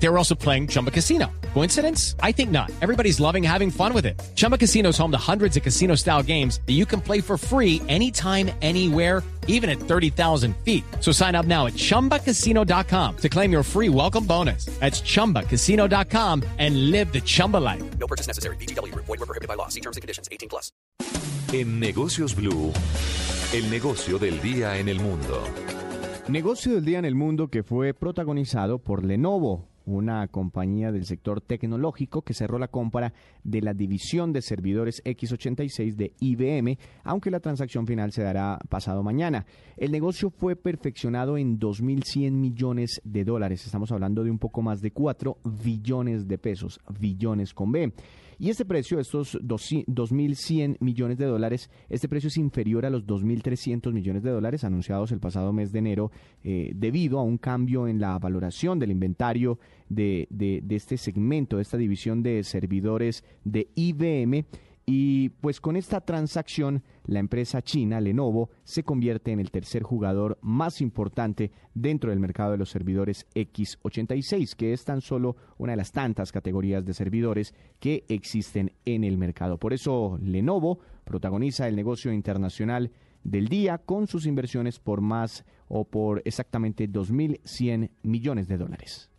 They were also playing Chumba Casino. Coincidence? I think not. Everybody's loving having fun with it. Chumba Casino is home to hundreds of casino style games that you can play for free anytime, anywhere, even at 30,000 feet. So sign up now at chumbacasino.com to claim your free welcome bonus. That's chumbacasino.com and live the Chumba life. No purchase necessary. BGW. Void were prohibited by law. See terms and conditions. 18 plus. En Negocios Blue, el negocio del día en el mundo. Negocio del día en el mundo que fue protagonizado por Lenovo, una compañía del sector tecnológico que cerró la compra de la división de servidores X86 de IBM, aunque la transacción final se dará pasado mañana. El negocio fue perfeccionado en 2.100 millones de dólares. Estamos hablando de un poco más de 4 billones de pesos, billones con B. Y este precio, estos 2.100 millones de dólares, este precio es inferior a los 2.300 millones de dólares anunciados el pasado mes de enero eh, debido a un cambio en la valoración del inventario de, este segmento, de esta división de servidores de IBM y pues con esta transacción, la empresa china Lenovo se convierte en el tercer jugador más importante dentro del mercado de los servidores X86, que es tan solo una de las tantas categorías de servidores que existen en el mercado. Por eso Lenovo protagoniza el negocio internacional del día con sus inversiones por más o por exactamente 2.100 millones de dólares.